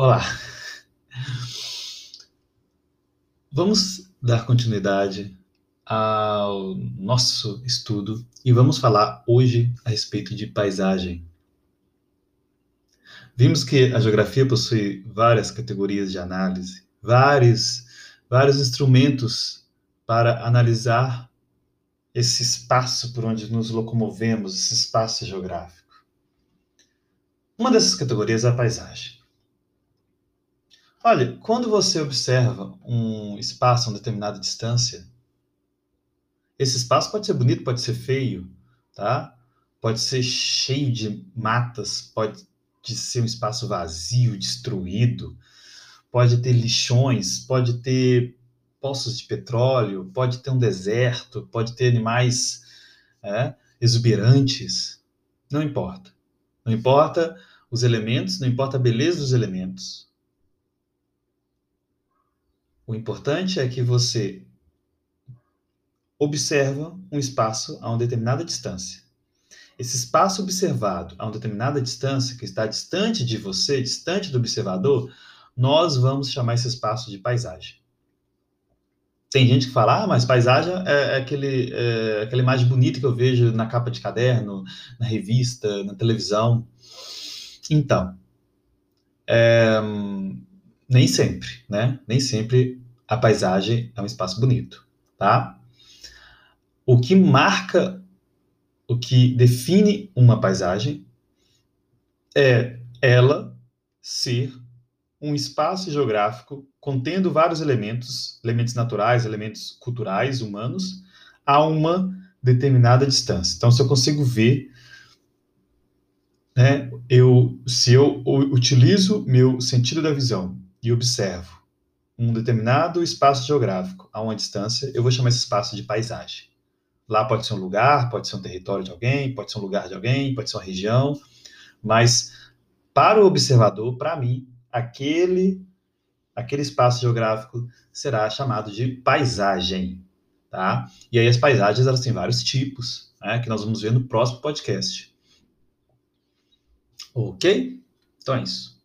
Olá. Vamos dar continuidade ao nosso estudo e vamos falar hoje a respeito de paisagem. Vimos que a geografia possui várias categorias de análise, vários, vários instrumentos para analisar esse espaço por onde nos locomovemos, esse espaço geográfico. Uma dessas categorias é a paisagem. Olha, quando você observa um espaço a uma determinada distância, esse espaço pode ser bonito, pode ser feio, tá? Pode ser cheio de matas, pode ser um espaço vazio, destruído, pode ter lixões, pode ter poços de petróleo, pode ter um deserto, pode ter animais é, exuberantes. Não importa. Não importa os elementos, não importa a beleza dos elementos. O importante é que você observa um espaço a uma determinada distância. Esse espaço observado a uma determinada distância, que está distante de você, distante do observador, nós vamos chamar esse espaço de paisagem. Tem gente que fala, ah, mas paisagem é, é aquele, é aquela imagem bonita que eu vejo na capa de caderno, na revista, na televisão. Então, é, nem sempre, né? Nem sempre a paisagem é um espaço bonito, tá? O que marca, o que define uma paisagem é ela ser um espaço geográfico contendo vários elementos, elementos naturais, elementos culturais, humanos, a uma determinada distância. Então, se eu consigo ver, né, eu, se eu utilizo meu sentido da visão e observo um determinado espaço geográfico a uma distância, eu vou chamar esse espaço de paisagem. Lá pode ser um lugar, pode ser um território de alguém, pode ser um lugar de alguém, pode ser uma região, mas para o observador, para mim, aquele aquele espaço geográfico será chamado de paisagem, tá? E aí as paisagens elas têm vários tipos, né, que nós vamos ver no próximo podcast. OK? Então é isso.